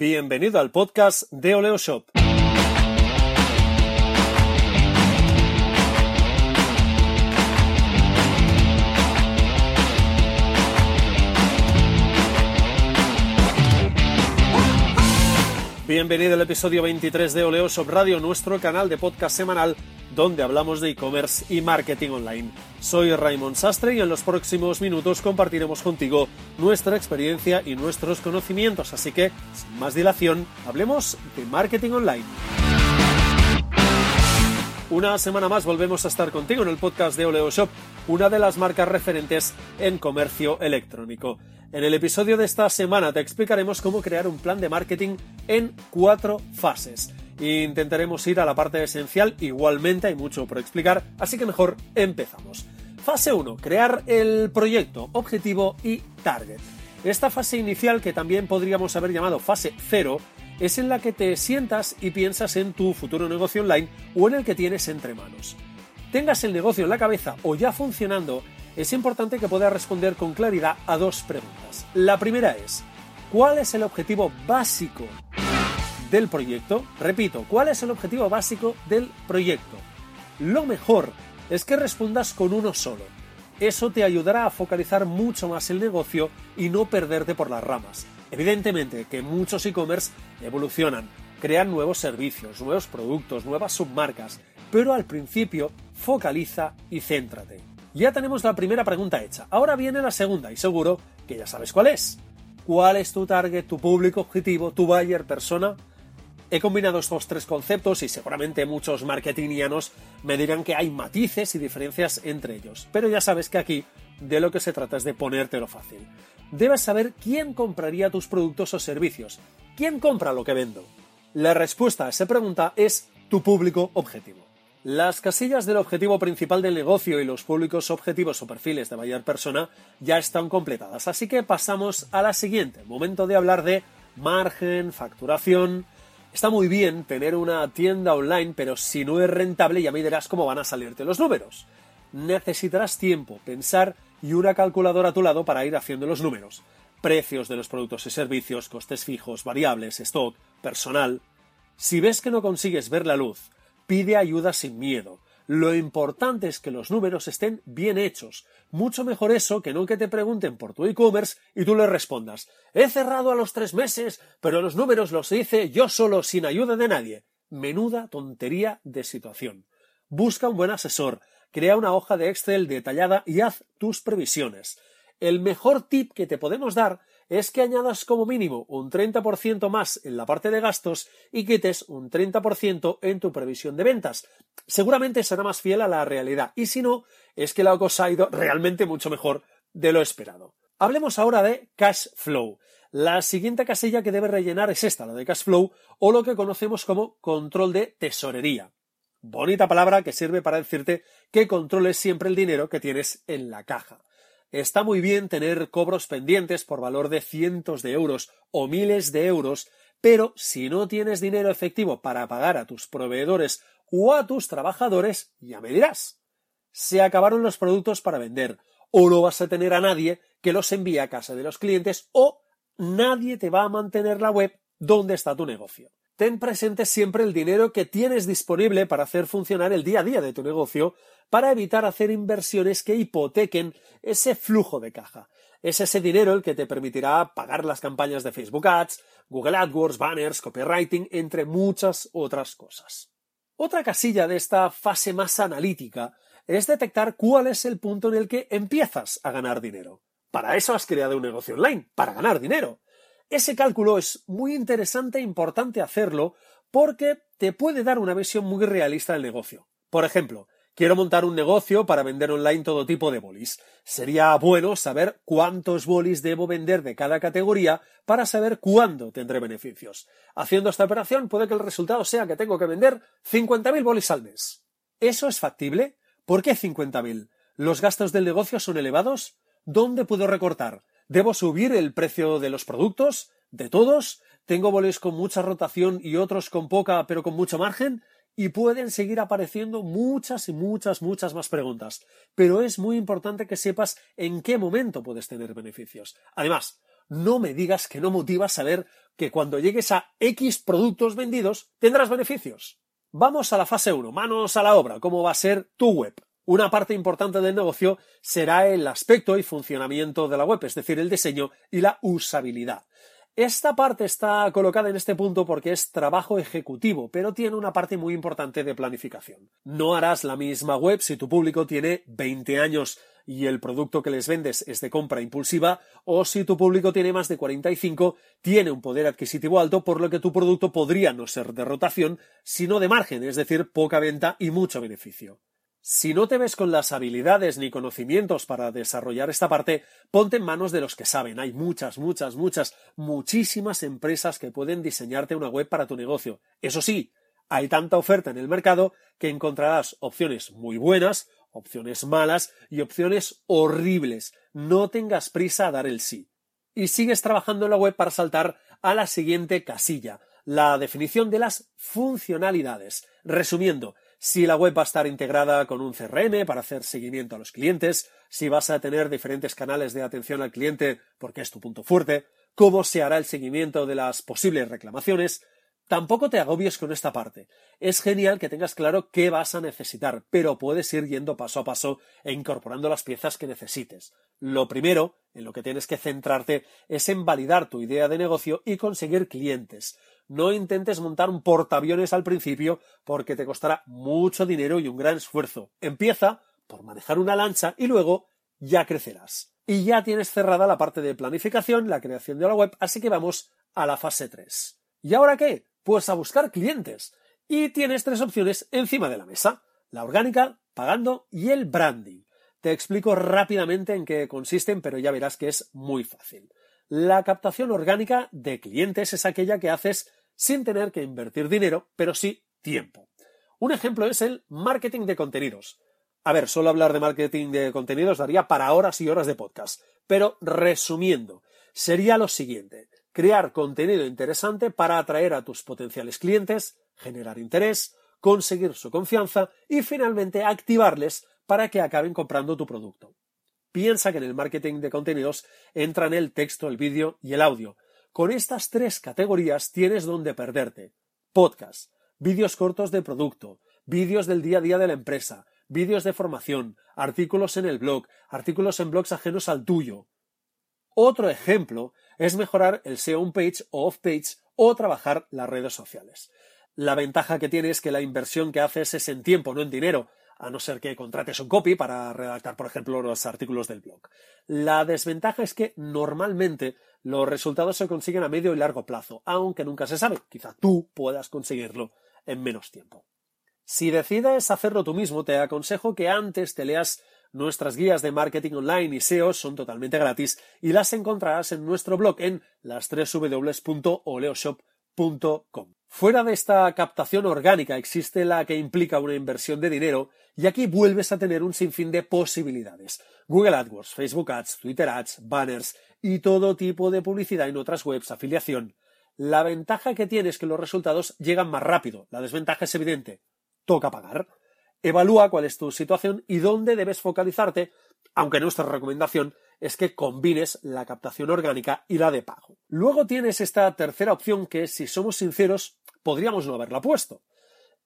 Bienvenido al podcast de Oleo Shop. Bienvenido al episodio 23 de Oleo Shop Radio, nuestro canal de podcast semanal donde hablamos de e-commerce y marketing online. Soy Raymond Sastre y en los próximos minutos compartiremos contigo nuestra experiencia y nuestros conocimientos, así que, sin más dilación, hablemos de marketing online. Una semana más volvemos a estar contigo en el podcast de Oleo Shop, una de las marcas referentes en comercio electrónico. En el episodio de esta semana te explicaremos cómo crear un plan de marketing en cuatro fases. Intentaremos ir a la parte esencial, igualmente hay mucho por explicar, así que mejor empezamos. Fase 1. Crear el proyecto, objetivo y target. Esta fase inicial, que también podríamos haber llamado fase 0, es en la que te sientas y piensas en tu futuro negocio online o en el que tienes entre manos. Tengas el negocio en la cabeza o ya funcionando, es importante que puedas responder con claridad a dos preguntas. La primera es, ¿cuál es el objetivo básico del proyecto? Repito, ¿cuál es el objetivo básico del proyecto? Lo mejor es que respondas con uno solo. Eso te ayudará a focalizar mucho más el negocio y no perderte por las ramas. Evidentemente que muchos e-commerce evolucionan, crean nuevos servicios, nuevos productos, nuevas submarcas, pero al principio focaliza y céntrate. Ya tenemos la primera pregunta hecha. Ahora viene la segunda y seguro que ya sabes cuál es. ¿Cuál es tu target, tu público objetivo, tu buyer persona? He combinado estos tres conceptos y seguramente muchos marketingianos me dirán que hay matices y diferencias entre ellos. Pero ya sabes que aquí de lo que se trata es de ponértelo fácil. Debes saber quién compraría tus productos o servicios. ¿Quién compra lo que vendo? La respuesta a esa pregunta es tu público objetivo. Las casillas del objetivo principal del negocio y los públicos objetivos o perfiles de mayor persona ya están completadas, así que pasamos a la siguiente. Momento de hablar de margen, facturación. Está muy bien tener una tienda online, pero si no es rentable ya me dirás cómo van a salirte los números. Necesitarás tiempo, pensar y una calculadora a tu lado para ir haciendo los números. Precios de los productos y servicios, costes fijos, variables, stock, personal. Si ves que no consigues ver la luz, Pide ayuda sin miedo. Lo importante es que los números estén bien hechos. Mucho mejor eso que no que te pregunten por tu e-commerce y tú le respondas He cerrado a los tres meses, pero los números los hice yo solo sin ayuda de nadie. Menuda tontería de situación. Busca un buen asesor, crea una hoja de Excel detallada y haz tus previsiones. El mejor tip que te podemos dar es que añadas como mínimo un 30% más en la parte de gastos y quites un 30% en tu previsión de ventas. Seguramente será más fiel a la realidad y si no, es que la cosa ha ido realmente mucho mejor de lo esperado. Hablemos ahora de cash flow. La siguiente casilla que debe rellenar es esta, la de cash flow, o lo que conocemos como control de tesorería. Bonita palabra que sirve para decirte que controles siempre el dinero que tienes en la caja. Está muy bien tener cobros pendientes por valor de cientos de euros o miles de euros, pero si no tienes dinero efectivo para pagar a tus proveedores o a tus trabajadores, ya me dirás. Se acabaron los productos para vender, o no vas a tener a nadie que los envíe a casa de los clientes, o nadie te va a mantener la web donde está tu negocio ten presente siempre el dinero que tienes disponible para hacer funcionar el día a día de tu negocio para evitar hacer inversiones que hipotequen ese flujo de caja. Es ese dinero el que te permitirá pagar las campañas de Facebook Ads, Google AdWords, banners, copywriting, entre muchas otras cosas. Otra casilla de esta fase más analítica es detectar cuál es el punto en el que empiezas a ganar dinero. Para eso has creado un negocio online, para ganar dinero. Ese cálculo es muy interesante e importante hacerlo porque te puede dar una visión muy realista del negocio. Por ejemplo, quiero montar un negocio para vender online todo tipo de bolis. Sería bueno saber cuántos bolis debo vender de cada categoría para saber cuándo tendré beneficios. Haciendo esta operación puede que el resultado sea que tengo que vender 50.000 bolis al mes. ¿Eso es factible? ¿Por qué 50.000? ¿Los gastos del negocio son elevados? ¿Dónde puedo recortar? ¿Debo subir el precio de los productos? ¿De todos? ¿Tengo boles con mucha rotación y otros con poca pero con mucho margen? Y pueden seguir apareciendo muchas y muchas, muchas más preguntas. Pero es muy importante que sepas en qué momento puedes tener beneficios. Además, no me digas que no motiva saber que cuando llegues a X productos vendidos tendrás beneficios. Vamos a la fase 1, manos a la obra, cómo va a ser tu web. Una parte importante del negocio será el aspecto y funcionamiento de la web, es decir, el diseño y la usabilidad. Esta parte está colocada en este punto porque es trabajo ejecutivo, pero tiene una parte muy importante de planificación. No harás la misma web si tu público tiene 20 años y el producto que les vendes es de compra impulsiva, o si tu público tiene más de 45, tiene un poder adquisitivo alto, por lo que tu producto podría no ser de rotación, sino de margen, es decir, poca venta y mucho beneficio. Si no te ves con las habilidades ni conocimientos para desarrollar esta parte, ponte en manos de los que saben. Hay muchas, muchas, muchas, muchísimas empresas que pueden diseñarte una web para tu negocio. Eso sí, hay tanta oferta en el mercado que encontrarás opciones muy buenas, opciones malas y opciones horribles. No tengas prisa a dar el sí. Y sigues trabajando en la web para saltar a la siguiente casilla, la definición de las funcionalidades. Resumiendo, si la web va a estar integrada con un CRM para hacer seguimiento a los clientes, si vas a tener diferentes canales de atención al cliente porque es tu punto fuerte, cómo se hará el seguimiento de las posibles reclamaciones, Tampoco te agobies con esta parte. Es genial que tengas claro qué vas a necesitar, pero puedes ir yendo paso a paso e incorporando las piezas que necesites. Lo primero, en lo que tienes que centrarte, es en validar tu idea de negocio y conseguir clientes. No intentes montar un portaaviones al principio porque te costará mucho dinero y un gran esfuerzo. Empieza por manejar una lancha y luego ya crecerás. Y ya tienes cerrada la parte de planificación, la creación de la web, así que vamos a la fase 3. ¿Y ahora qué? Pues a buscar clientes. Y tienes tres opciones encima de la mesa. La orgánica, pagando y el branding. Te explico rápidamente en qué consisten, pero ya verás que es muy fácil. La captación orgánica de clientes es aquella que haces sin tener que invertir dinero, pero sí tiempo. Un ejemplo es el marketing de contenidos. A ver, solo hablar de marketing de contenidos daría para horas y horas de podcast. Pero resumiendo, sería lo siguiente crear contenido interesante para atraer a tus potenciales clientes, generar interés, conseguir su confianza y finalmente activarles para que acaben comprando tu producto. Piensa que en el marketing de contenidos entran el texto, el vídeo y el audio. Con estas tres categorías tienes donde perderte. Podcast, vídeos cortos de producto, vídeos del día a día de la empresa, vídeos de formación, artículos en el blog, artículos en blogs ajenos al tuyo. Otro ejemplo es mejorar el SEO on-page o off-page o trabajar las redes sociales. La ventaja que tiene es que la inversión que haces es en tiempo, no en dinero, a no ser que contrates un copy para redactar, por ejemplo, los artículos del blog. La desventaja es que normalmente los resultados se consiguen a medio y largo plazo, aunque nunca se sabe. Quizá tú puedas conseguirlo en menos tiempo. Si decides hacerlo tú mismo, te aconsejo que antes te leas Nuestras guías de marketing online y SEO son totalmente gratis y las encontrarás en nuestro blog en las www.oleoshop.com. Fuera de esta captación orgánica existe la que implica una inversión de dinero y aquí vuelves a tener un sinfín de posibilidades. Google AdWords, Facebook Ads, Twitter Ads, banners y todo tipo de publicidad en otras webs, afiliación. La ventaja que tiene es que los resultados llegan más rápido. La desventaja es evidente. Toca pagar. Evalúa cuál es tu situación y dónde debes focalizarte, aunque nuestra recomendación es que combines la captación orgánica y la de pago. Luego tienes esta tercera opción que, si somos sinceros, podríamos no haberla puesto.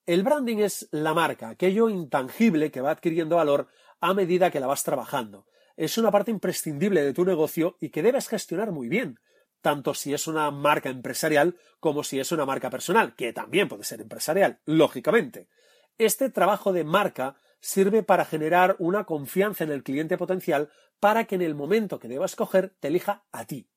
El branding es la marca, aquello intangible que va adquiriendo valor a medida que la vas trabajando. Es una parte imprescindible de tu negocio y que debes gestionar muy bien, tanto si es una marca empresarial como si es una marca personal, que también puede ser empresarial, lógicamente. Este trabajo de marca sirve para generar una confianza en el cliente potencial para que en el momento que deba escoger te elija a ti.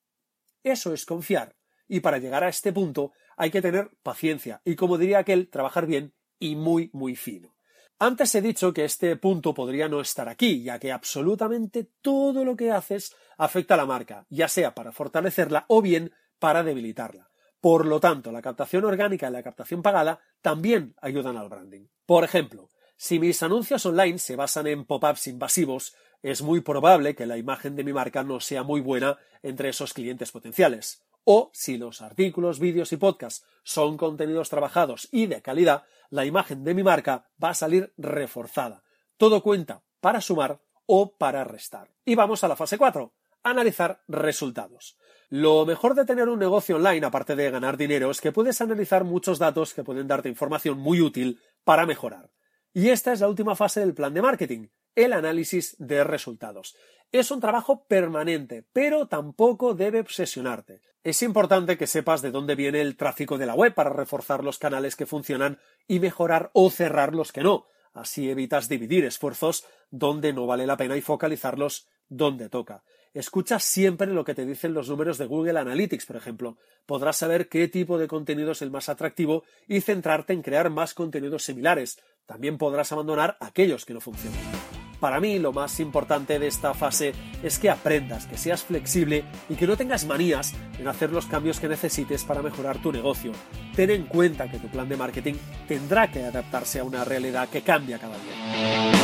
Eso es confiar. Y para llegar a este punto hay que tener paciencia y, como diría aquel, trabajar bien y muy, muy fino. Antes he dicho que este punto podría no estar aquí, ya que absolutamente todo lo que haces afecta a la marca, ya sea para fortalecerla o bien para debilitarla. Por lo tanto, la captación orgánica y la captación pagada también ayudan al branding. Por ejemplo, si mis anuncios online se basan en pop-ups invasivos, es muy probable que la imagen de mi marca no sea muy buena entre esos clientes potenciales. O si los artículos, vídeos y podcasts son contenidos trabajados y de calidad, la imagen de mi marca va a salir reforzada. Todo cuenta para sumar o para restar. Y vamos a la fase 4, analizar resultados. Lo mejor de tener un negocio online, aparte de ganar dinero, es que puedes analizar muchos datos que pueden darte información muy útil para mejorar. Y esta es la última fase del plan de marketing, el análisis de resultados. Es un trabajo permanente, pero tampoco debe obsesionarte. Es importante que sepas de dónde viene el tráfico de la web para reforzar los canales que funcionan y mejorar o cerrar los que no. Así evitas dividir esfuerzos donde no vale la pena y focalizarlos donde toca. Escucha siempre lo que te dicen los números de Google Analytics, por ejemplo. Podrás saber qué tipo de contenido es el más atractivo y centrarte en crear más contenidos similares. También podrás abandonar aquellos que no funcionan. Para mí lo más importante de esta fase es que aprendas, que seas flexible y que no tengas manías en hacer los cambios que necesites para mejorar tu negocio. Ten en cuenta que tu plan de marketing tendrá que adaptarse a una realidad que cambia cada día.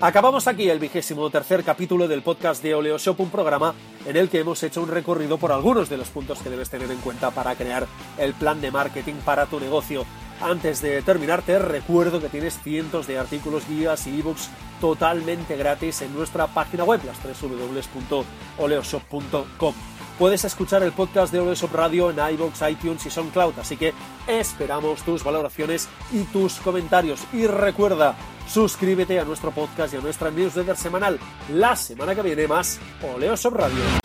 Acabamos aquí el vigésimo tercer capítulo del podcast de Oleo Shop, un programa en el que hemos hecho un recorrido por algunos de los puntos que debes tener en cuenta para crear el plan de marketing para tu negocio. Antes de terminar, te recuerdo que tienes cientos de artículos, guías y ebooks totalmente gratis en nuestra página web, las www.oleoshop.com. Puedes escuchar el podcast de Oleoshop Radio en iVoox, iTunes y SoundCloud, así que esperamos tus valoraciones y tus comentarios. Y recuerda, suscríbete a nuestro podcast y a nuestra newsletter semanal. La semana que viene más Oleoshop Radio.